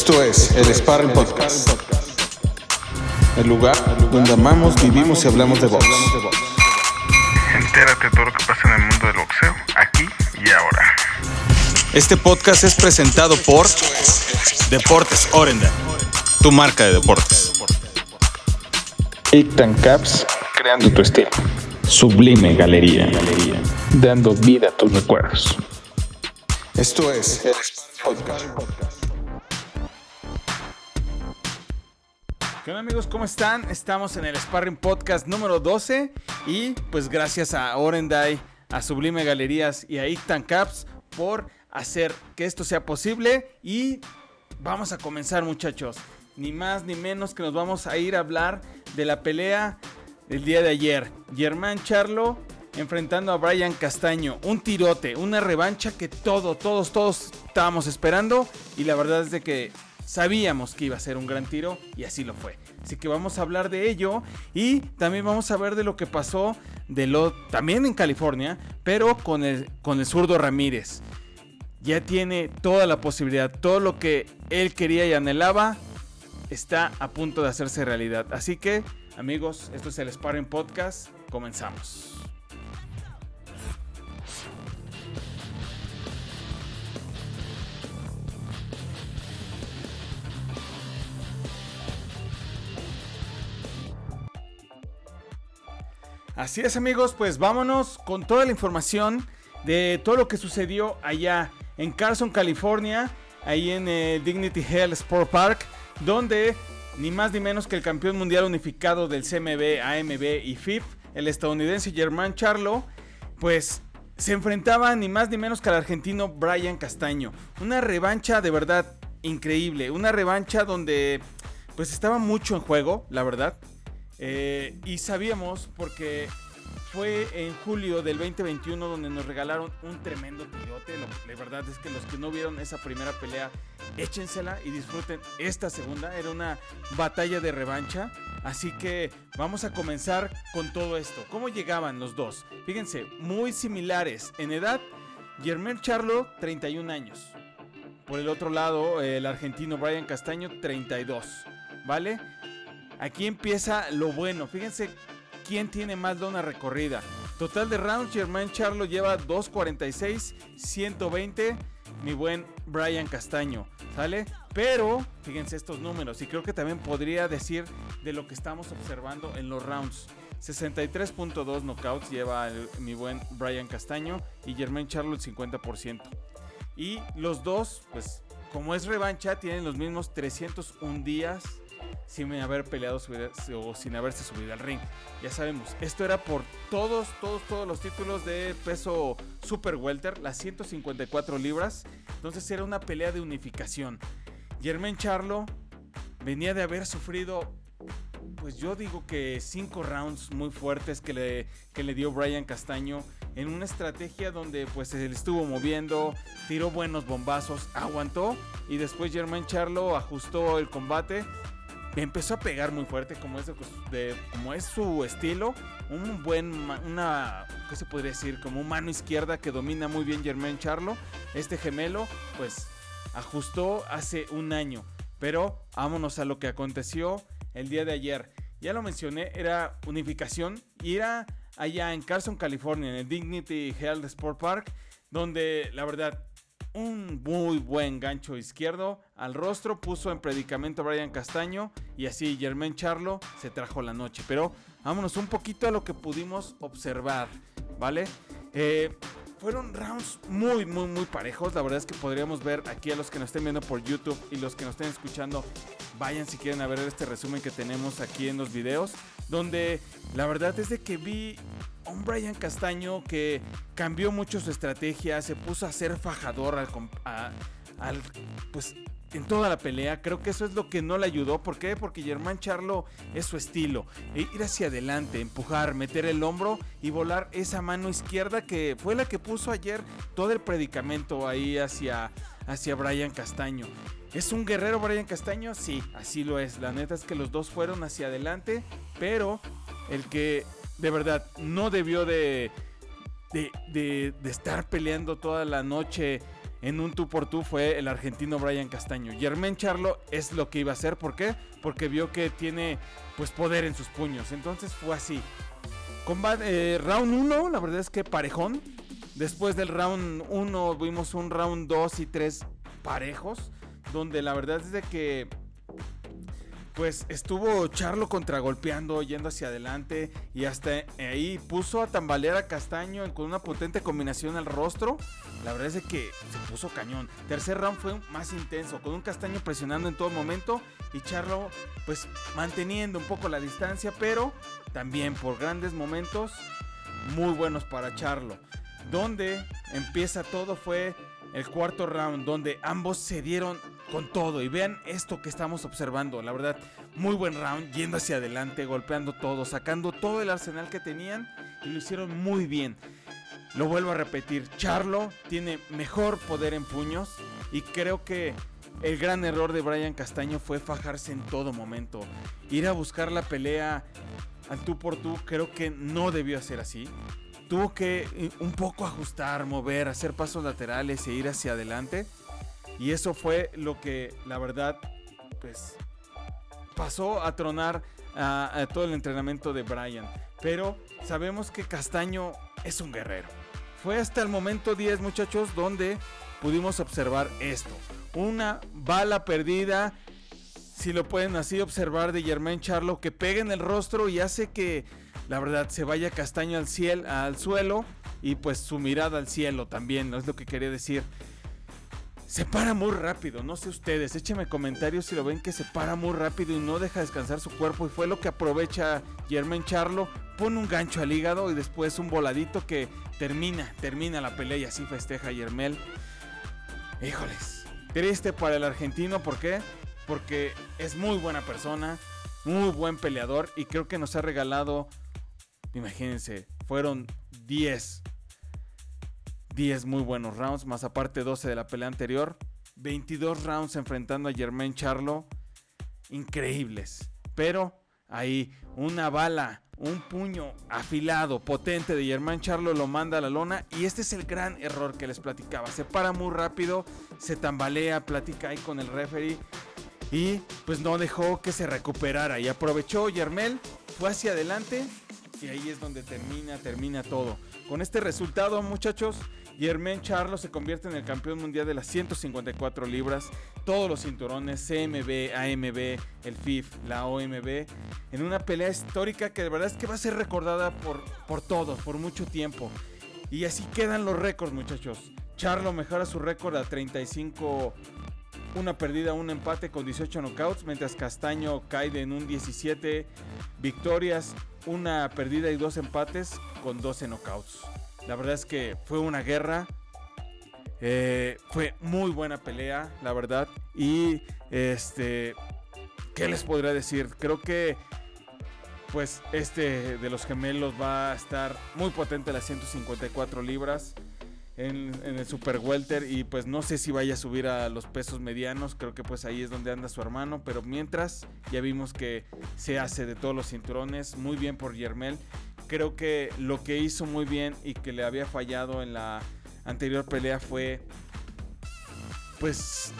Esto es el Sparring Podcast. El lugar donde amamos, vivimos y hablamos de box. Entérate de todo lo que pasa en el mundo del boxeo, aquí y ahora. Este podcast es presentado por Deportes Orenda, tu marca de deportes. Ictan Caps, creando tu estilo. Sublime Galería, dando vida a tus recuerdos. Esto es el Sparring Podcast. ¿Qué onda amigos? ¿Cómo están? Estamos en el Sparring Podcast número 12 y pues gracias a Orendai, a Sublime Galerías y a Ictan Caps por hacer que esto sea posible y vamos a comenzar muchachos. Ni más ni menos que nos vamos a ir a hablar de la pelea del día de ayer. Germán Charlo enfrentando a Brian Castaño. Un tirote, una revancha que todo, todos, todos estábamos esperando y la verdad es de que Sabíamos que iba a ser un gran tiro y así lo fue. Así que vamos a hablar de ello y también vamos a ver de lo que pasó de lo también en California, pero con el con el zurdo Ramírez. Ya tiene toda la posibilidad, todo lo que él quería y anhelaba está a punto de hacerse realidad. Así que, amigos, esto es el Sparring Podcast. Comenzamos. Así es amigos, pues vámonos con toda la información de todo lo que sucedió allá en Carson, California, ahí en el Dignity Health Sport Park, donde ni más ni menos que el campeón mundial unificado del CMB, AMB y FIF, el estadounidense Germán Charlo, pues se enfrentaba ni más ni menos que al argentino Brian Castaño. Una revancha de verdad increíble, una revancha donde pues estaba mucho en juego, la verdad. Eh, y sabíamos porque fue en julio del 2021 donde nos regalaron un tremendo tirote. La verdad es que los que no vieron esa primera pelea, échensela y disfruten esta segunda. Era una batalla de revancha. Así que vamos a comenzar con todo esto. ¿Cómo llegaban los dos? Fíjense, muy similares en edad. Germán Charlo, 31 años. Por el otro lado, el argentino Brian Castaño, 32. ¿Vale? Aquí empieza lo bueno. Fíjense quién tiene más lona recorrida. Total de rounds, Germán Charlo lleva 2.46, 120. Mi buen Brian Castaño, ¿sale? Pero, fíjense estos números, y creo que también podría decir de lo que estamos observando en los rounds. 63.2 knockouts lleva mi buen Brian Castaño y Germán Charlo el 50%. Y los dos, pues como es revancha, tienen los mismos 301 días sin haber peleado o sin haberse subido al ring. Ya sabemos, esto era por todos, todos, todos los títulos de peso super welter, las 154 libras. Entonces era una pelea de unificación. Germán Charlo venía de haber sufrido, pues yo digo que cinco rounds muy fuertes que le, que le dio Brian Castaño en una estrategia donde pues le estuvo moviendo, tiró buenos bombazos, aguantó y después Germán Charlo ajustó el combate empezó a pegar muy fuerte como es, de, como es su estilo. Un buen, una, ¿qué se podría decir? Como mano izquierda que domina muy bien Germain Charlo. Este gemelo, pues, ajustó hace un año. Pero vámonos a lo que aconteció el día de ayer. Ya lo mencioné, era unificación y era allá en Carson, California, en el Dignity Health Sport Park, donde la verdad un muy buen gancho izquierdo al rostro, puso en predicamento a Brian Castaño y así Germán Charlo se trajo la noche. Pero vámonos un poquito a lo que pudimos observar, ¿vale? Eh, fueron rounds muy, muy, muy parejos. La verdad es que podríamos ver aquí a los que nos estén viendo por YouTube y los que nos estén escuchando, vayan si quieren a ver este resumen que tenemos aquí en los videos, donde la verdad es de que vi un Brian Castaño que cambió mucho su estrategia, se puso a ser fajador al, pues en toda la pelea. Creo que eso es lo que no le ayudó. ¿Por qué? Porque Germán Charlo es su estilo. E ir hacia adelante, empujar, meter el hombro y volar esa mano izquierda que fue la que puso ayer todo el predicamento ahí hacia, hacia Brian Castaño. ¿Es un guerrero Brian Castaño? Sí, así lo es. La neta es que los dos fueron hacia adelante, pero el que de verdad, no debió de, de, estar peleando toda la noche en un tú por tú fue el argentino Brian Castaño. Germán Charlo es lo que iba a hacer, ¿por qué? Porque vio que tiene pues poder en sus puños, entonces fue así. Combate, eh, round 1, la verdad es que parejón. Después del round 1 vimos un round 2 y 3 parejos, donde la verdad es de que pues estuvo Charlo contragolpeando, yendo hacia adelante y hasta ahí puso a tambalear a Castaño con una potente combinación al rostro. La verdad es que se puso cañón. Tercer round fue más intenso, con un Castaño presionando en todo momento y Charlo pues manteniendo un poco la distancia, pero también por grandes momentos muy buenos para Charlo. Donde empieza todo fue el cuarto round, donde ambos se dieron con todo. Y vean esto que estamos observando. La verdad, muy buen round, yendo hacia adelante, golpeando todo, sacando todo el arsenal que tenían y lo hicieron muy bien. Lo vuelvo a repetir, Charlo tiene mejor poder en puños y creo que el gran error de Brian Castaño fue fajarse en todo momento. Ir a buscar la pelea al tú por tú creo que no debió ser así. Tuvo que eh, un poco ajustar, mover, hacer pasos laterales e ir hacia adelante. Y eso fue lo que, la verdad, pues pasó a tronar a, todo el entrenamiento de Brian. Pero sabemos que Castaño es un guerrero. Fue hasta el momento 10, muchachos, donde pudimos observar esto. Una bala perdida, si lo pueden así observar, de Germain Charlo, que pega en el rostro y hace que, la verdad, se vaya Castaño al, cielo, al suelo y pues su mirada al cielo también, no es lo que quería decir se para muy rápido. No sé ustedes, échenme comentarios si lo ven que se para muy rápido y no deja descansar su cuerpo. Y fue lo que aprovecha Germain Charlo. Pone un gancho al hígado y después un voladito que termina, termina la pelea y así festeja Yermel. Híjoles, triste para el argentino, ¿por qué? Porque es muy buena persona, muy buen peleador y creo que nos ha regalado, imagínense, fueron 10 10 muy buenos rounds, más aparte 12 de la pelea anterior. 22 rounds enfrentando a Germain Charlo. Increíbles. Pero ahí una bala, un puño afilado, potente de Germain Charlo lo manda a la lona. Y este es el gran error que les platicaba. Se para muy rápido, se tambalea, platica ahí con el referee. Y pues no dejó que se recuperara. Y aprovechó Yermel, fue hacia adelante. Y ahí es donde termina, termina todo. Con este resultado, muchachos, Germain Charlo se convierte en el campeón mundial de las 154 libras, todos los cinturones, CMB, AMB, el FIF, la OMB, en una pelea histórica que de verdad es que va a ser recordada por, por todos, por mucho tiempo. Y así quedan los récords, muchachos. Charlo mejora su récord a 35 una perdida, un empate con 18 knockouts, mientras Castaño cae en un 17 victorias, una perdida y dos empates con 12 knockouts. La verdad es que fue una guerra. Eh, fue muy buena pelea, la verdad. Y este, ¿qué les podría decir? Creo que pues este de los gemelos va a estar muy potente las 154 libras en, el Super Welter y pues no sé si vaya a subir a los pesos medianos, creo que pues ahí es donde anda su hermano, pero mientras ya vimos que se hace de todos los cinturones, muy bien por Yermel. Creo que lo que hizo muy bien y que le había fallado en la anterior pelea fue pues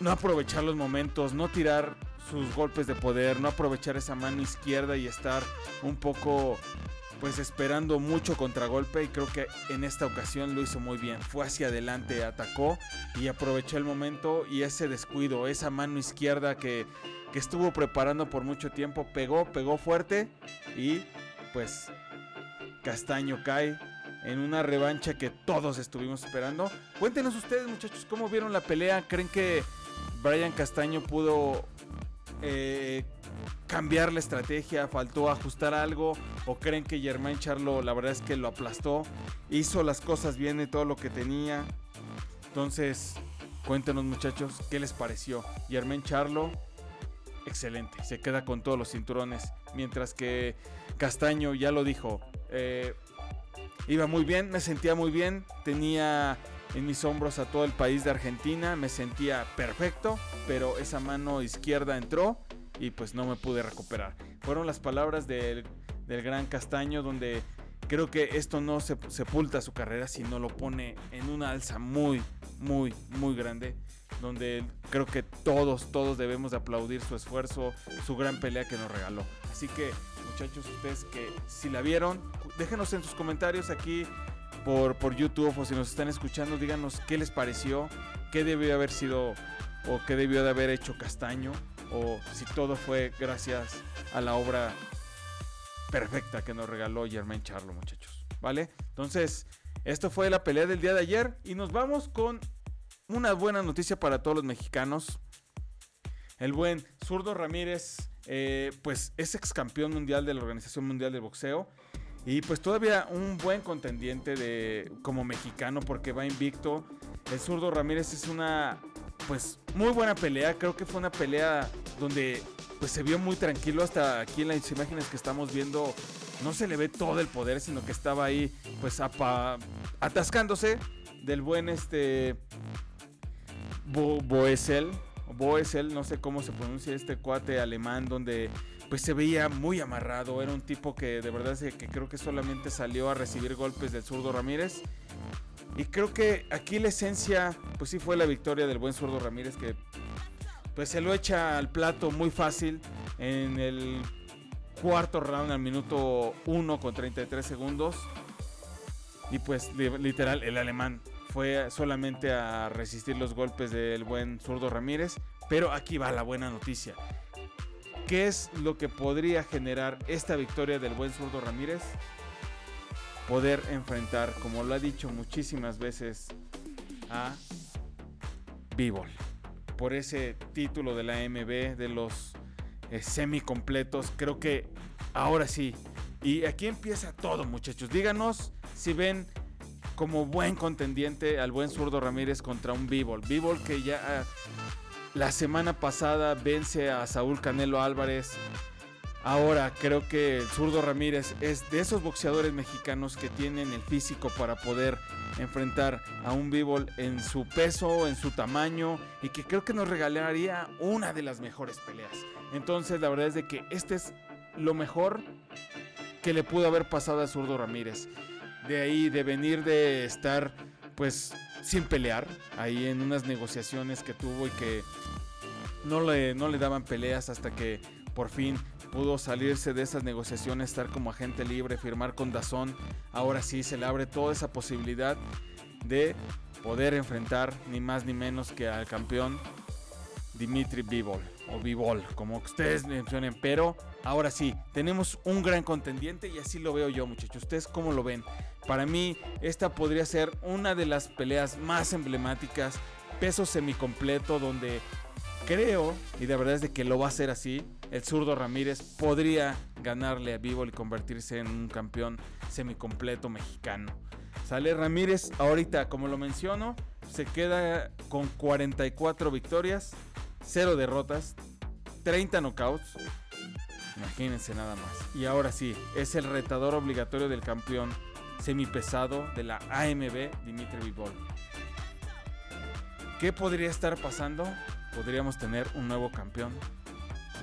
no aprovechar los momentos, no tirar sus golpes de poder, no aprovechar esa mano izquierda y estar un poco pues esperando mucho contragolpe y creo que en esta ocasión lo hizo muy bien. Fue hacia adelante, atacó y aprovechó el momento y ese descuido, esa mano izquierda que, que estuvo preparando por mucho tiempo, pegó, pegó fuerte y pues Castaño cae en una revancha que todos estuvimos esperando. Cuéntenos ustedes, muchachos, cómo vieron la pelea. ¿Creen que Brian Castaño pudo eh, cambiar la estrategia? ¿Faltó ajustar algo? ¿O creen que Germain Charlo, la verdad es que lo aplastó? Hizo las cosas bien y todo lo que tenía. Entonces, cuéntenos, muchachos, ¿qué les pareció? Germain Charlo excelente, se queda con todos los cinturones, mientras que Castaño ya lo dijo, eh, iba muy bien, me sentía muy bien, tenía en mis hombros a todo el país de Argentina, me sentía perfecto, pero esa mano izquierda entró y pues no me pude recuperar. Fueron las palabras del, del gran Castaño donde creo que esto no se sepulta su carrera, sino lo pone en una alza muy, muy, muy grande. Donde creo que todos, todos debemos de aplaudir su esfuerzo, su gran pelea que nos regaló. Así que, muchachos, ustedes que si la vieron, déjenos en sus comentarios aquí por, por YouTube o si nos están escuchando, díganos qué les pareció, qué debió haber sido o qué debió de haber hecho Castaño o si todo fue gracias a la obra perfecta que nos regaló Germain Charlo, muchachos. ¿Vale? Entonces, esto fue la pelea del día de ayer y nos vamos con una buena noticia para todos los mexicanos. El buen Zurdo Ramírez, eh, pues es ex campeón mundial de la Organización Mundial de Boxeo. Y pues todavía un buen contendiente de como mexicano porque va invicto. El zurdo Ramírez es una pues muy buena pelea. Creo que fue una pelea donde pues se vio muy tranquilo hasta aquí en las imágenes que estamos viendo. No se le ve todo el poder, sino que estaba ahí pues atascándose del buen este Bo Boesel. Boesel, no sé cómo se pronuncia este cuate alemán donde pues se veía muy amarrado. Era un tipo que de verdad que creo que solamente salió a recibir golpes del zurdo Ramírez. Y creo que aquí la esencia, pues sí fue la victoria del buen zurdo Ramírez que pues se lo echa al plato muy fácil en el cuarto round al minuto 1 con 33 segundos. Y pues literal el alemán fue solamente a resistir los golpes del buen zurdo Ramírez. Pero aquí va la buena noticia. ¿Qué es lo que podría generar esta victoria del buen zurdo Ramírez? Poder enfrentar, como lo ha dicho muchísimas veces, a Bivol. Por ese título de la MB, de los eh, semi-completos. Creo que ahora sí. Y aquí empieza todo, muchachos. Díganos si ven como buen contendiente al buen zurdo Ramírez contra un Bivol. Bivol que ya la semana pasada vence a Saúl Canelo Álvarez. Ahora creo que el zurdo Ramírez es de esos boxeadores mexicanos que tienen el físico para poder enfrentar a un Bivol en su peso, en su tamaño y que creo que nos regalaría una de las mejores peleas. Entonces la verdad es de que este es lo mejor que le pudo haber pasado a zurdo Ramírez. De ahí, de venir de estar pues sin pelear, ahí en unas negociaciones que tuvo y que no le, no le daban peleas hasta que por fin pudo salirse de esas negociaciones, estar como agente libre, firmar con Dazón. Ahora sí se le abre toda esa posibilidad de poder enfrentar ni más ni menos que al campeón Dimitri Bivol o Bivol, como ustedes mencionen, pero ahora sí, tenemos un gran contendiente y así lo veo yo, muchachos. ¿Ustedes cómo lo ven? Para mí, esta podría ser una de las peleas más emblemáticas, peso semicompleto, donde creo, y de verdad es de que lo va a hacer así, el zurdo Ramírez podría ganarle a Bivol y convertirse en un campeón semicompleto mexicano. Sale Ramírez ahorita, como lo menciono, se queda con 44 victorias, 0 derrotas, 30 knockouts. Imagínense nada más. Y ahora sí, es el retador obligatorio del campeón semipesado de la AMB, Dimitri Bivol. ¿Qué podría estar pasando? Podríamos tener un nuevo campeón.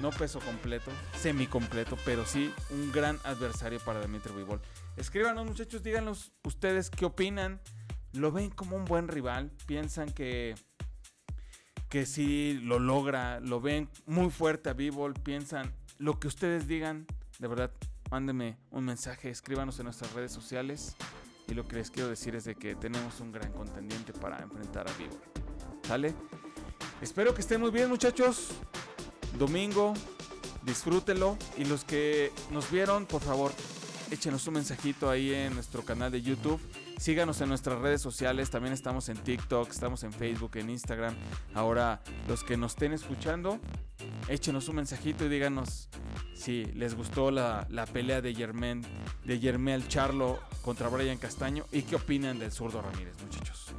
No peso completo, semi completo, pero sí un gran adversario para Dimitri Bivol. Escríbanos muchachos, díganos ustedes qué opinan. ¿Lo ven como un buen rival? ¿Piensan que que si lo logra, lo ven muy fuerte a Bivol, piensan lo que ustedes digan, de verdad, mándenme un mensaje, escríbanos en nuestras redes sociales. Y lo que les quiero decir es de que tenemos un gran contendiente para enfrentar a Bivol. ¿Sale? Espero que estén muy bien, muchachos. Domingo, disfrútelo. Y los que nos vieron, por favor, échenos un mensajito ahí en nuestro canal de YouTube. Síganos en nuestras redes sociales, también estamos en TikTok, estamos en Facebook, en Instagram. Ahora, los que nos estén escuchando, échenos un mensajito y díganos si les gustó la, pelea de Germán, de Germel Charlo contra Brian Castaño y qué opinan del zurdo Ramírez, muchachos.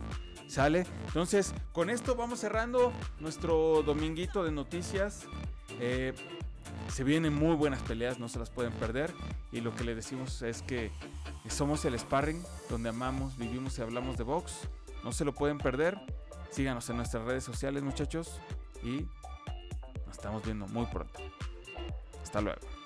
¿Sale? Entonces, con esto vamos cerrando nuestro dominguito de noticias. Eh, se vienen muy buenas peleas, no se las pueden perder. Y lo que le decimos es que somos el sparring, donde amamos, vivimos y hablamos de box. No se lo pueden perder. Síganos en nuestras redes sociales, muchachos. Y nos estamos viendo muy pronto. Hasta luego.